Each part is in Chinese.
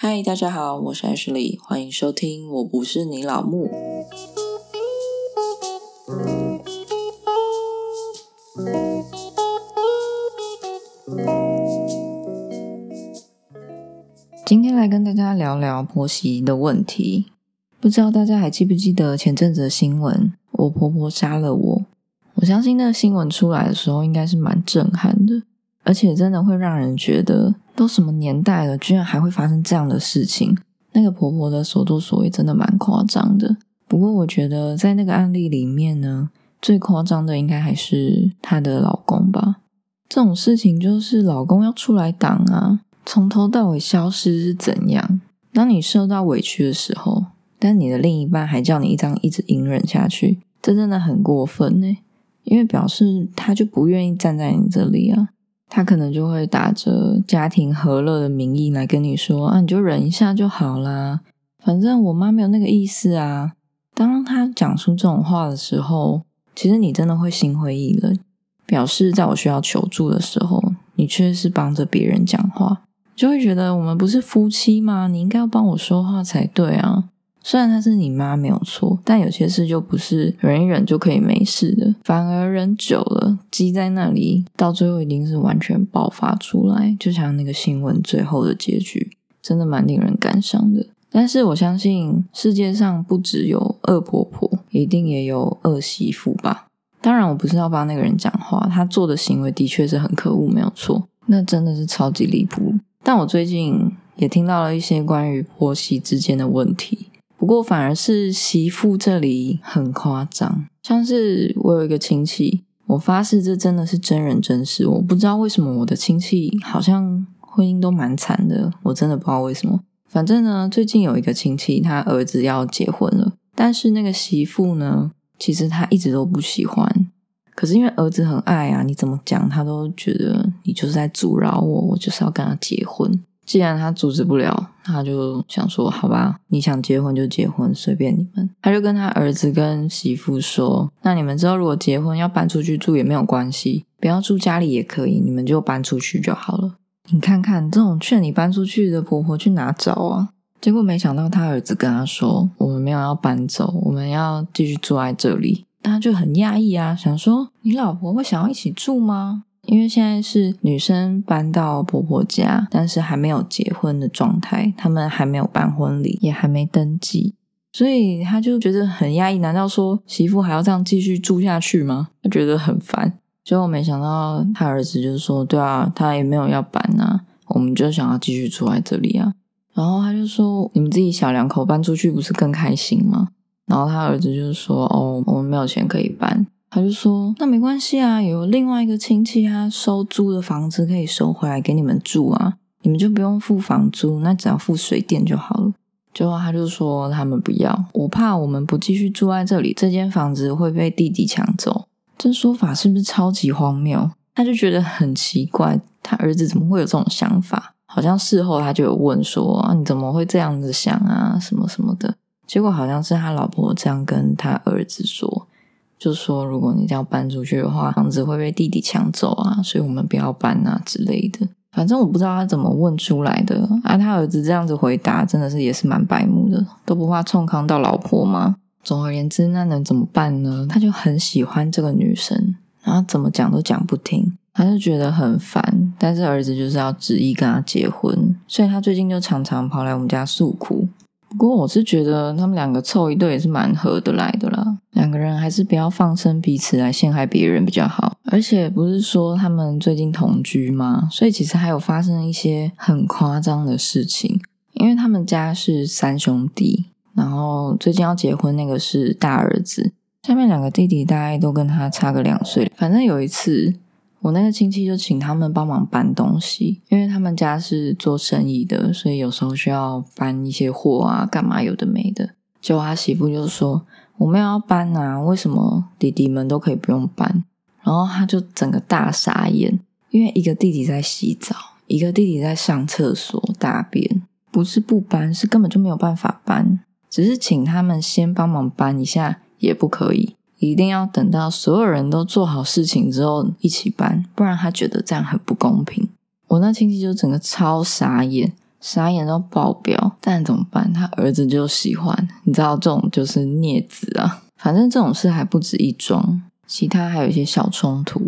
嗨，大家好，我是 Ashley，欢迎收听。我不是你老木。今天来跟大家聊聊婆媳的问题。不知道大家还记不记得前阵子的新闻？我婆婆杀了我。我相信那个新闻出来的时候，应该是蛮震撼的，而且真的会让人觉得，都什么年代了，居然还会发生这样的事情。那个婆婆的所作所为真的蛮夸张的。不过，我觉得在那个案例里面呢，最夸张的应该还是她的老公吧。这种事情就是老公要出来挡啊。从头到尾消失是怎样？当你受到委屈的时候，但你的另一半还叫你一张一直隐忍下去，这真的很过分呢。因为表示他就不愿意站在你这里啊，他可能就会打着家庭和乐的名义来跟你说啊，你就忍一下就好啦，反正我妈没有那个意思啊。当他讲出这种话的时候，其实你真的会心灰意冷，表示在我需要求助的时候，你却是帮着别人讲话。就会觉得我们不是夫妻吗？你应该要帮我说话才对啊！虽然她是你妈没有错，但有些事就不是忍一忍就可以没事的，反而忍久了积在那里，到最后一定是完全爆发出来。就像那个新闻最后的结局，真的蛮令人感伤的。但是我相信世界上不只有恶婆婆，一定也有恶媳妇吧？当然，我不是要帮那个人讲话，他做的行为的确是很可恶，没有错，那真的是超级离谱。但我最近也听到了一些关于婆媳之间的问题，不过反而是媳妇这里很夸张。像是我有一个亲戚，我发誓这真的是真人真事。我不知道为什么我的亲戚好像婚姻都蛮惨的，我真的不知道为什么。反正呢，最近有一个亲戚，他儿子要结婚了，但是那个媳妇呢，其实他一直都不喜欢。可是因为儿子很爱啊，你怎么讲他都觉得你就是在阻挠我，我就是要跟他结婚。既然他阻止不了，他就想说好吧，你想结婚就结婚，随便你们。他就跟他儿子跟媳妇说：“那你们之后如果结婚要搬出去住也没有关系，不要住家里也可以，你们就搬出去就好了。”你看看这种劝你搬出去的婆婆去哪找啊？结果没想到他儿子跟他说：“我们没有要搬走，我们要继续住在这里。”他就很压抑啊，想说你老婆会想要一起住吗？因为现在是女生搬到婆婆家，但是还没有结婚的状态，他们还没有办婚礼，也还没登记，所以他就觉得很压抑。难道说媳妇还要这样继续住下去吗？他觉得很烦。结果没想到他儿子就是说，对啊，他也没有要搬啊，我们就想要继续住在这里啊。然后他就说，你们自己小两口搬出去不是更开心吗？然后他儿子就是说：“哦，我们没有钱可以搬。”他就说：“那没关系啊，有另外一个亲戚他收租的房子可以收回来给你们住啊，你们就不用付房租，那只要付水电就好了。”最后他就说：“他们不要，我怕我们不继续住在这里，这间房子会被弟弟抢走。”这说法是不是超级荒谬？他就觉得很奇怪，他儿子怎么会有这种想法？好像事后他就有问说：“，你怎么会这样子想啊？什么什么的。”结果好像是他老婆这样跟他儿子说，就说如果你要搬出去的话，房子会被弟弟抢走啊，所以我们不要搬啊之类的。反正我不知道他怎么问出来的啊。他儿子这样子回答，真的是也是蛮白目的，都不怕冲康到老婆吗？总而言之，那能怎么办呢？他就很喜欢这个女生，然后怎么讲都讲不听，他就觉得很烦。但是儿子就是要执意跟他结婚，所以他最近就常常跑来我们家诉苦。不过我是觉得他们两个凑一对也是蛮合得来的啦。两个人还是不要放生彼此来陷害别人比较好。而且不是说他们最近同居吗？所以其实还有发生一些很夸张的事情。因为他们家是三兄弟，然后最近要结婚那个是大儿子，下面两个弟弟大概都跟他差个两岁。反正有一次。我那个亲戚就请他们帮忙搬东西，因为他们家是做生意的，所以有时候需要搬一些货啊，干嘛有的没的。结果他媳妇就说：“我们要搬啊，为什么弟弟们都可以不用搬？”然后他就整个大傻眼，因为一个弟弟在洗澡，一个弟弟在上厕所大便，不是不搬，是根本就没有办法搬，只是请他们先帮忙搬一下也不可以。一定要等到所有人都做好事情之后一起搬，不然他觉得这样很不公平。我那亲戚就整个超傻眼，傻眼到爆表。但怎么办？他儿子就喜欢，你知道这种就是孽子啊。反正这种事还不止一桩，其他还有一些小冲突。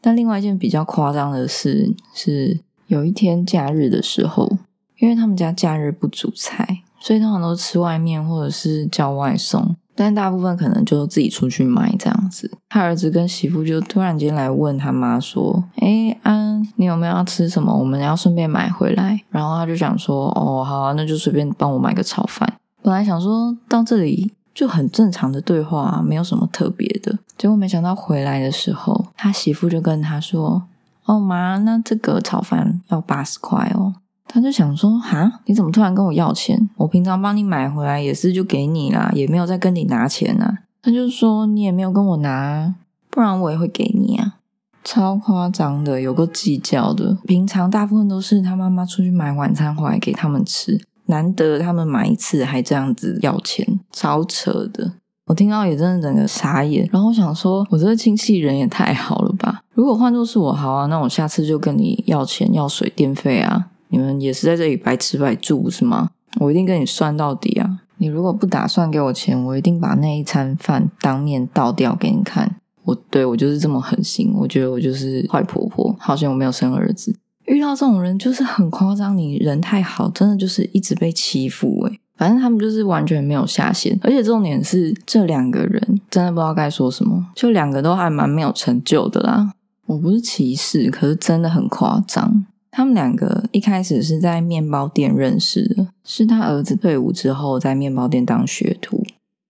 但另外一件比较夸张的事是，有一天假日的时候，因为他们家假日不煮菜，所以通常都吃外面或者是叫外送。但大部分可能就自己出去买这样子。他儿子跟媳妇就突然间来问他妈说：“哎，安，你有没有要吃什么？我们要顺便买回来。”然后他就想说：“哦，好啊，那就随便帮我买个炒饭。”本来想说到这里就很正常的对话，没有什么特别的。结果没想到回来的时候，他媳妇就跟他说：“哦妈，那这个炒饭要八十块哦。”他就想说：“哈，你怎么突然跟我要钱？我平常帮你买回来也是就给你啦，也没有再跟你拿钱啊。”他就说：“你也没有跟我拿，不然我也会给你啊。”超夸张的，有个计较的。平常大部分都是他妈妈出去买晚餐回来给他们吃，难得他们买一次还这样子要钱，超扯的。我听到也真的整个傻眼。然后我想说，我这个亲戚人也太好了吧？如果换作是我，好啊，那我下次就跟你要钱，要水电费啊。你们也是在这里白吃白住是吗？我一定跟你算到底啊！你如果不打算给我钱，我一定把那一餐饭当面倒掉给你看。我对我就是这么狠心，我觉得我就是坏婆婆。好像我没有生儿子，遇到这种人就是很夸张。你人太好，真的就是一直被欺负诶反正他们就是完全没有下限，而且重点是这两个人真的不知道该说什么，就两个都还蛮没有成就的啦。我不是歧视，可是真的很夸张。他们两个一开始是在面包店认识的，是他儿子退伍之后在面包店当学徒，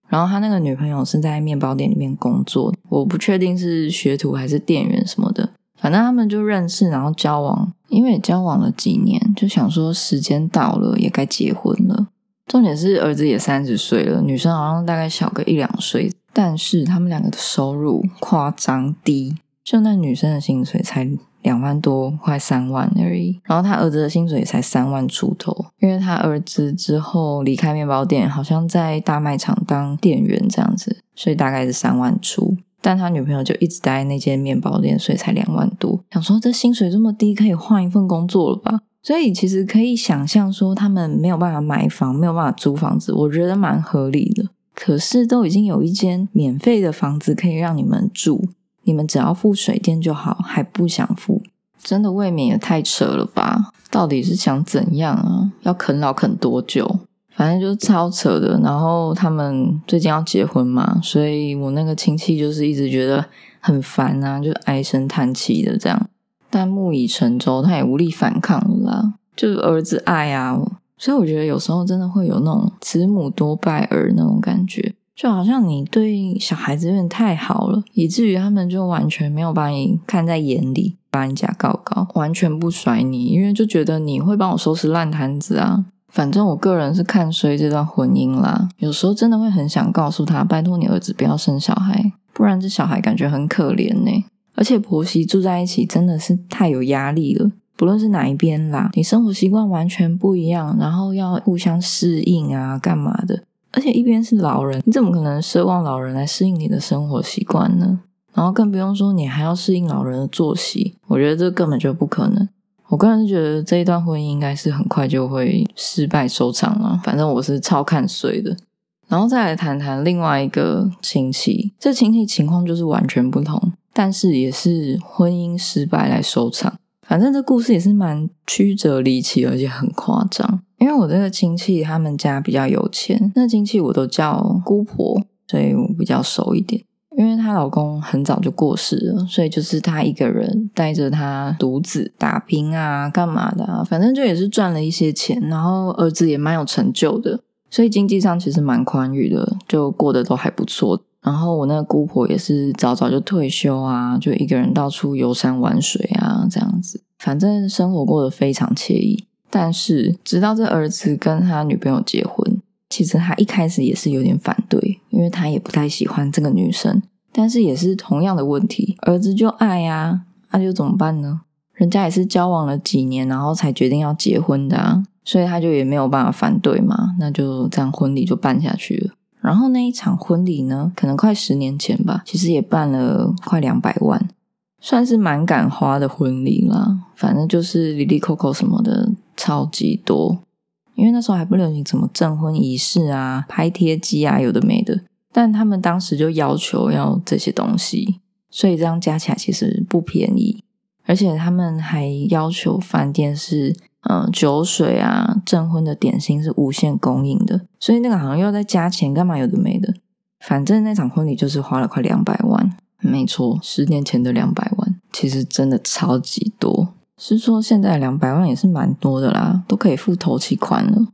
然后他那个女朋友是在面包店里面工作，我不确定是学徒还是店员什么的，反正他们就认识，然后交往，因为交往了几年，就想说时间到了也该结婚了。重点是儿子也三十岁了，女生好像大概小个一两岁，但是他们两个的收入夸张低，就那女生的薪水才。两万多，快三万而已。然后他儿子的薪水也才三万出头，因为他儿子之后离开面包店，好像在大卖场当店员这样子，所以大概是三万出。但他女朋友就一直待在那间面包店，所以才两万多。想说这薪水这么低，可以换一份工作了吧？所以其实可以想象说，他们没有办法买房，没有办法租房子，我觉得蛮合理的。可是都已经有一间免费的房子可以让你们住。你们只要付水电就好，还不想付，真的未免也太扯了吧？到底是想怎样啊？要啃老啃多久？反正就是超扯的。然后他们最近要结婚嘛，所以我那个亲戚就是一直觉得很烦啊，就唉声叹气的这样。但木已成舟，他也无力反抗了啦。就是儿子爱啊，所以我觉得有时候真的会有那种慈母多败儿那种感觉。就好像你对小孩子有点太好了，以至于他们就完全没有把你看在眼里，把你假高高，完全不甩你，因为就觉得你会帮我收拾烂摊子啊。反正我个人是看衰这段婚姻啦，有时候真的会很想告诉他，拜托你儿子不要生小孩，不然这小孩感觉很可怜呢。而且婆媳住在一起真的是太有压力了，不论是哪一边啦，你生活习惯完全不一样，然后要互相适应啊，干嘛的？而且一边是老人，你怎么可能奢望老人来适应你的生活习惯呢？然后更不用说你还要适应老人的作息，我觉得这根本就不可能。我个人是觉得这一段婚姻应该是很快就会失败收场了。反正我是超看衰的。然后再来谈谈另外一个亲戚，这亲戚情况就是完全不同，但是也是婚姻失败来收场。反正这故事也是蛮曲折离奇，而且很夸张。因为我这个亲戚他们家比较有钱，那亲戚我都叫姑婆，所以我比较熟一点。因为她老公很早就过世了，所以就是她一个人带着她独子打拼啊，干嘛的啊？反正就也是赚了一些钱，然后儿子也蛮有成就的，所以经济上其实蛮宽裕的，就过得都还不错。然后我那姑婆也是早早就退休啊，就一个人到处游山玩水啊，这样子，反正生活过得非常惬意。但是，直到这儿子跟他女朋友结婚，其实他一开始也是有点反对，因为他也不太喜欢这个女生。但是也是同样的问题，儿子就爱呀，那就怎么办呢？人家也是交往了几年，然后才决定要结婚的啊，所以他就也没有办法反对嘛，那就这样婚礼就办下去了。然后那一场婚礼呢，可能快十年前吧，其实也办了快两百万。算是蛮敢花的婚礼啦，反正就是里里扣扣什么的超级多，因为那时候还不流行什么证婚仪式啊、拍贴机啊，有的没的。但他们当时就要求要这些东西，所以这样加起来其实不便宜。而且他们还要求饭店是，嗯，酒水啊、证婚的点心是无限供应的。所以那个好像又要再加钱，干嘛有的没的。反正那场婚礼就是花了快两百万，没错，十年前的两百万，其实真的超级多。是说现在两百万也是蛮多的啦，都可以付头期款了。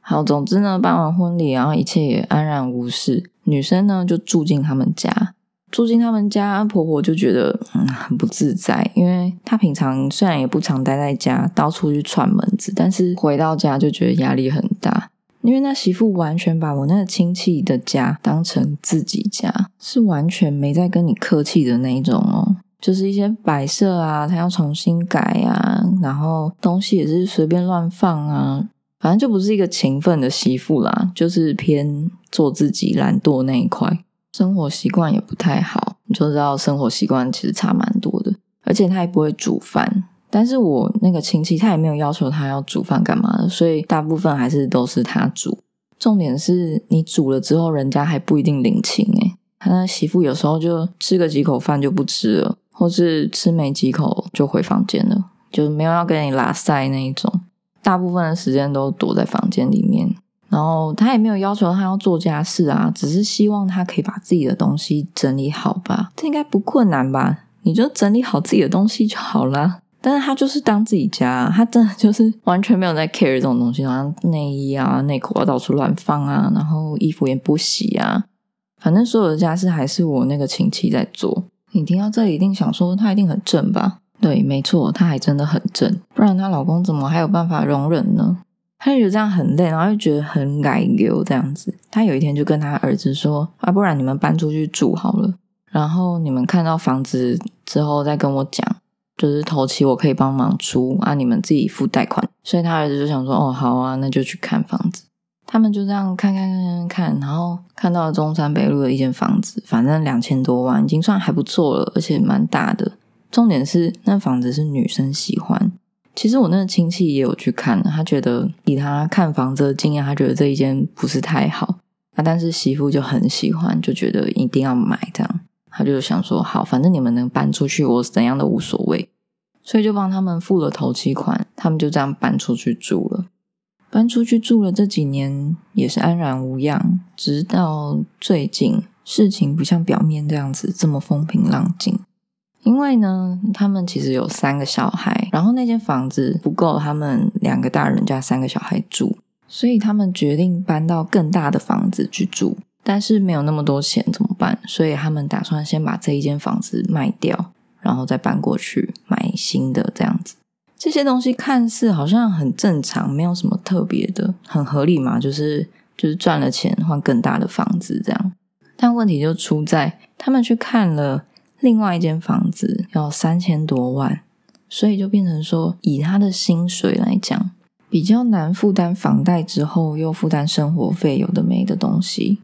好，总之呢，办完婚礼，然后一切也安然无事。女生呢就住进他们家，住进他们家，婆婆就觉得嗯很不自在，因为她平常虽然也不常待在家，到处去串门子，但是回到家就觉得压力很大。因为那媳妇完全把我那个亲戚的家当成自己家，是完全没在跟你客气的那一种哦。就是一些摆设啊，她要重新改啊，然后东西也是随便乱放啊，反正就不是一个勤奋的媳妇啦，就是偏做自己、懒惰那一块，生活习惯也不太好。你就知道生活习惯其实差蛮多的，而且他也不会煮饭。但是我那个亲戚他也没有要求他要煮饭干嘛的，所以大部分还是都是他煮。重点是你煮了之后，人家还不一定领情诶他那媳妇有时候就吃个几口饭就不吃了，或是吃没几口就回房间了，就没有要跟你拉塞那一种。大部分的时间都躲在房间里面，然后他也没有要求他要做家事啊，只是希望他可以把自己的东西整理好吧。这应该不困难吧？你就整理好自己的东西就好了。但是他就是当自己家，他真的就是完全没有在 care 这种东西，好像内衣啊、内裤啊到处乱放啊，然后衣服也不洗啊，反正所有的家事还是我那个亲戚在做。你听到这里一定想说，他一定很正吧？对，没错，他还真的很正，不然她老公怎么还有办法容忍呢？他就觉得这样很累，然后又觉得很改流这样子。他有一天就跟他儿子说：“啊，不然你们搬出去住好了，然后你们看到房子之后再跟我讲。”就是头期我可以帮忙出啊，你们自己付贷款。所以他儿子就想说：“哦，好啊，那就去看房子。”他们就这样看看看看看，然后看到了中山北路的一间房子，反正两千多万，已经算还不错了，而且蛮大的。重点是那房子是女生喜欢。其实我那个亲戚也有去看，他觉得以他看房子的经验，他觉得这一间不是太好啊。但是媳妇就很喜欢，就觉得一定要买这样。他就想说，好，反正你们能搬出去，我怎样都无所谓，所以就帮他们付了头期款，他们就这样搬出去住了。搬出去住了这几年也是安然无恙，直到最近事情不像表面这样子这么风平浪静。因为呢，他们其实有三个小孩，然后那间房子不够他们两个大人加三个小孩住，所以他们决定搬到更大的房子去住。但是没有那么多钱怎么办？所以他们打算先把这一间房子卖掉，然后再搬过去买新的这样子。这些东西看似好像很正常，没有什么特别的，很合理嘛，就是就是赚了钱换更大的房子这样。但问题就出在他们去看了另外一间房子，要三千多万，所以就变成说，以他的薪水来讲，比较难负担房贷之后又负担生活费，有的没的东西。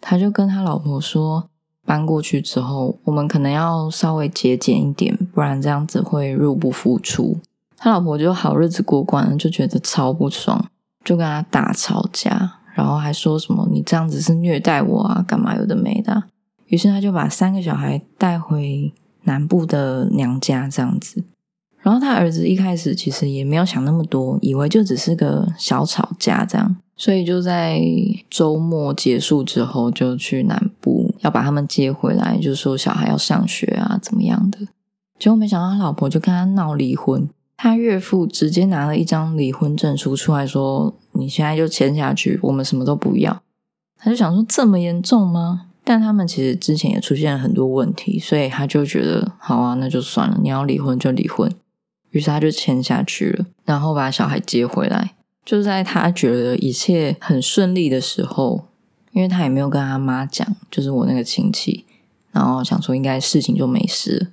他就跟他老婆说，搬过去之后，我们可能要稍微节俭一点，不然这样子会入不敷出。他老婆就好日子过惯了，就觉得超不爽，就跟他大吵架，然后还说什么“你这样子是虐待我啊，干嘛有的没的”。于是他就把三个小孩带回南部的娘家，这样子。然后他儿子一开始其实也没有想那么多，以为就只是个小吵架这样。所以就在周末结束之后，就去南部要把他们接回来，就说小孩要上学啊，怎么样的？结果没想到他老婆就跟他闹离婚，他岳父直接拿了一张离婚证书出来说：“你现在就签下去，我们什么都不要。”他就想说这么严重吗？但他们其实之前也出现了很多问题，所以他就觉得好啊，那就算了，你要离婚就离婚。于是他就签下去了，然后把小孩接回来。就在他觉得一切很顺利的时候，因为他也没有跟他妈讲，就是我那个亲戚，然后想说应该事情就没事了，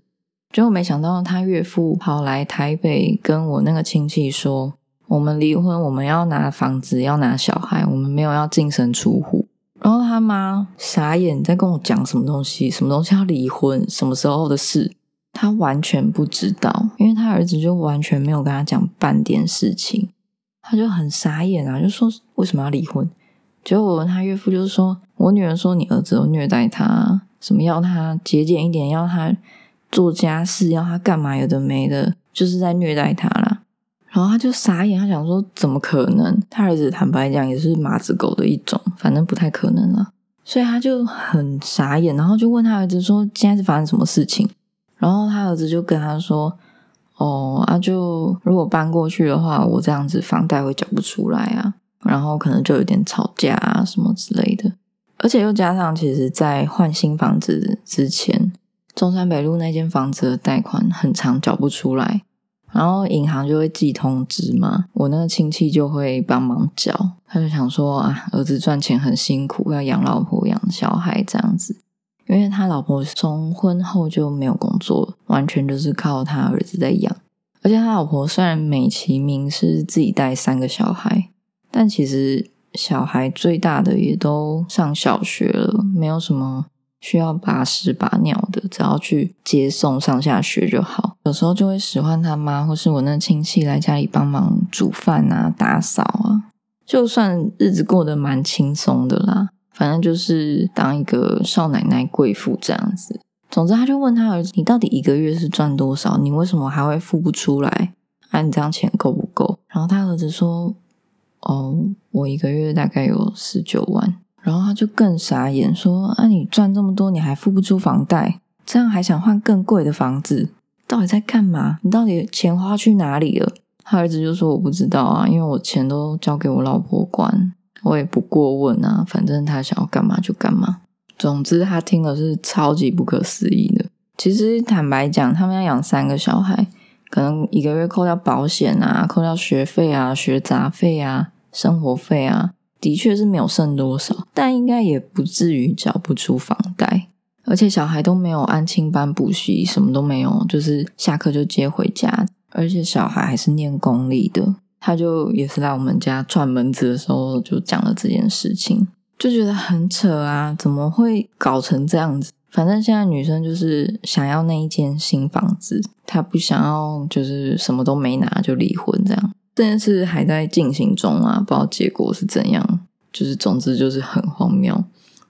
结果没想到他岳父跑来台北跟我那个亲戚说，我们离婚，我们要拿房子，要拿小孩，我们没有要净身出户。然后他妈傻眼，在跟我讲什么东西，什么东西要离婚，什么时候的事，他完全不知道，因为他儿子就完全没有跟他讲半点事情。他就很傻眼啊，就说为什么要离婚？结果他岳父就是说，我女儿说你儿子有虐待她，什么要他节俭一点，要他做家事，要他干嘛，有的没的，就是在虐待他啦。然后他就傻眼，他想说怎么可能？他儿子坦白讲也是麻子狗的一种，反正不太可能了。所以他就很傻眼，然后就问他儿子说：“现在是发生什么事情？”然后他儿子就跟他说：“哦啊，就如果搬过去的话，我这样子房贷会缴不出来啊，然后可能就有点吵架啊什么之类的。而且又加上，其实，在换新房子之前，中山北路那间房子的贷款很长缴不出来。”然后银行就会寄通知嘛，我那个亲戚就会帮忙缴。他就想说啊，儿子赚钱很辛苦，要养老婆养小孩这样子。因为他老婆从婚后就没有工作，完全就是靠他儿子在养。而且他老婆虽然美其名是自己带三个小孩，但其实小孩最大的也都上小学了，没有什么。需要把屎把尿的，只要去接送上下学就好。有时候就会使唤他妈或是我那亲戚来家里帮忙煮饭啊、打扫啊，就算日子过得蛮轻松的啦。反正就是当一个少奶奶、贵妇这样子。总之，他就问他儿子：“你到底一个月是赚多少？你为什么还会付不出来？啊，你这样钱够不够？”然后他儿子说：“哦，我一个月大概有十九万。”然后他就更傻眼，说：“啊，你赚这么多，你还付不出房贷，这样还想换更贵的房子，到底在干嘛？你到底钱花去哪里了？”他儿子就说：“我不知道啊，因为我钱都交给我老婆管，我也不过问啊，反正他想要干嘛就干嘛。”总之，他听了是超级不可思议的。其实坦白讲，他们要养三个小孩，可能一个月扣掉保险啊，扣掉学费啊、学杂费啊、生活费啊。的确是没有剩多少，但应该也不至于缴不出房贷。而且小孩都没有安亲班补习，什么都没有，就是下课就接回家。而且小孩还是念公立的，他就也是来我们家串门子的时候就讲了这件事情，就觉得很扯啊！怎么会搞成这样子？反正现在女生就是想要那一间新房子，她不想要就是什么都没拿就离婚这样。这件事还在进行中啊，不知道结果是怎样。就是总之就是很荒谬，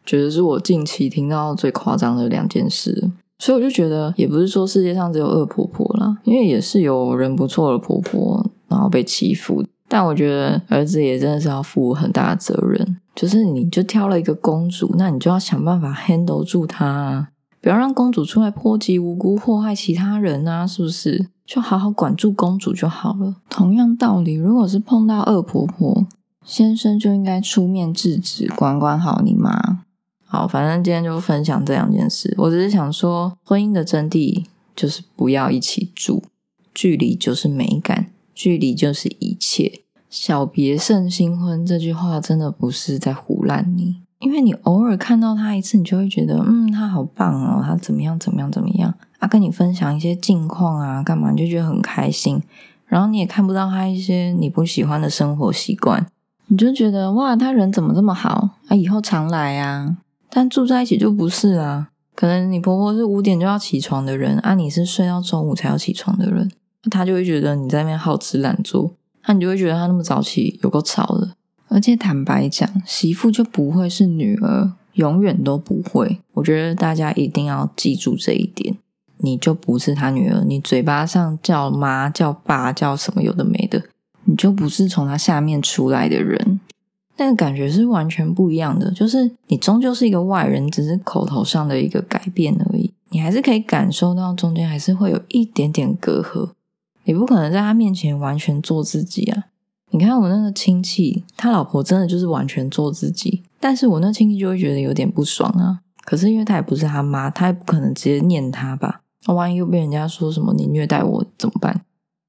觉得是我近期听到最夸张的两件事。所以我就觉得，也不是说世界上只有恶婆婆啦，因为也是有人不错的婆婆，然后被欺负。但我觉得儿子也真的是要负很大的责任。就是你就挑了一个公主，那你就要想办法 handle 住她，不要让公主出来波及无辜，祸害其他人啊，是不是？就好好管住公主就好了。同样道理，如果是碰到恶婆婆，先生就应该出面制止，管管好你妈。好，反正今天就分享这两件事。我只是想说，婚姻的真谛就是不要一起住，距离就是美感，距离就是一切。小别胜新婚这句话真的不是在胡乱你，因为你偶尔看到他一次，你就会觉得，嗯，他好棒哦，他怎么样怎么样怎么样。他跟你分享一些近况啊，干嘛你就觉得很开心，然后你也看不到他一些你不喜欢的生活习惯，你就觉得哇，他人怎么这么好啊？以后常来啊。但住在一起就不是啊，可能你婆婆是五点就要起床的人啊，你是睡到中午才要起床的人，他就会觉得你在那边好吃懒做，那你就会觉得他那么早起有够吵的。而且坦白讲，媳妇就不会是女儿，永远都不会。我觉得大家一定要记住这一点。你就不是他女儿，你嘴巴上叫妈叫爸叫什么有的没的，你就不是从他下面出来的人，那个感觉是完全不一样的。就是你终究是一个外人，只是口头上的一个改变而已，你还是可以感受到中间还是会有一点点隔阂。你不可能在他面前完全做自己啊！你看我那个亲戚，他老婆真的就是完全做自己，但是我那亲戚就会觉得有点不爽啊。可是因为他也不是他妈，他也不可能直接念他吧。那万一又被人家说什么你虐待我怎么办？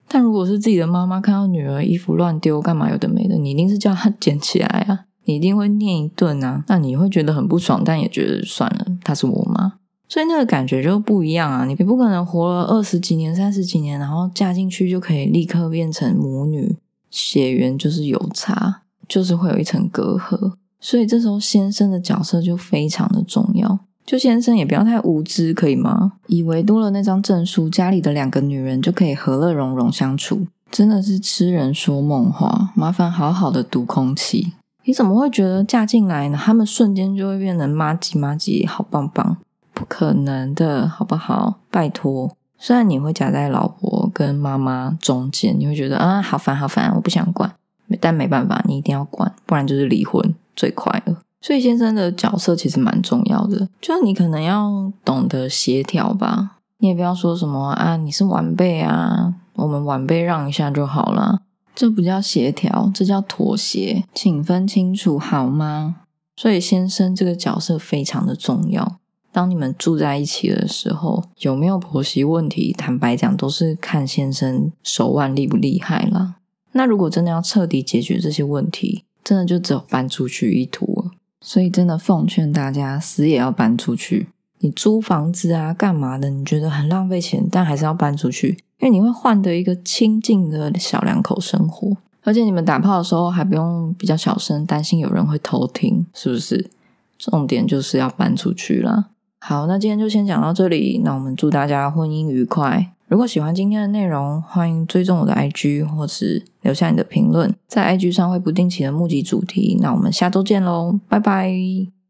但如果是自己的妈妈看到女儿衣服乱丢，干嘛有的没的，你一定是叫她 捡起来啊！你一定会念一顿啊！那你会觉得很不爽，但也觉得算了，她是我妈，所以那个感觉就不一样啊！你不可能活了二十几年、三十几年，然后嫁进去就可以立刻变成母女，血缘就是有差，就是会有一层隔阂。所以这时候先生的角色就非常的重要。就先生也不要太无知，可以吗？以为多了那张证书，家里的两个女人就可以和乐融融相处。真的是痴人说梦话。麻烦好好的读空气。你怎么会觉得嫁进来呢？他们瞬间就会变成妈吉妈吉，好棒棒？不可能的，好不好？拜托。虽然你会夹在老婆跟妈妈中间，你会觉得啊，好烦好烦，我不想管，但没办法，你一定要管，不然就是离婚最快了。所以先生的角色其实蛮重要的，就是你可能要懂得协调吧，你也不要说什么啊，你是晚辈啊，我们晚辈让一下就好了，这不叫协调，这叫妥协，请分清楚好吗？所以先生这个角色非常的重要。当你们住在一起的时候，有没有婆媳问题？坦白讲，都是看先生手腕厉不厉害啦。那如果真的要彻底解决这些问题，真的就只有搬出去一途。所以真的奉劝大家，死也要搬出去。你租房子啊，干嘛的？你觉得很浪费钱，但还是要搬出去，因为你会换得一个清静的小两口生活，而且你们打炮的时候还不用比较小声，担心有人会偷听，是不是？重点就是要搬出去了。好，那今天就先讲到这里。那我们祝大家婚姻愉快。如果喜欢今天的内容，欢迎追踪我的 IG，或是留下你的评论。在 IG 上会不定期的募集主题。那我们下周见喽，拜拜。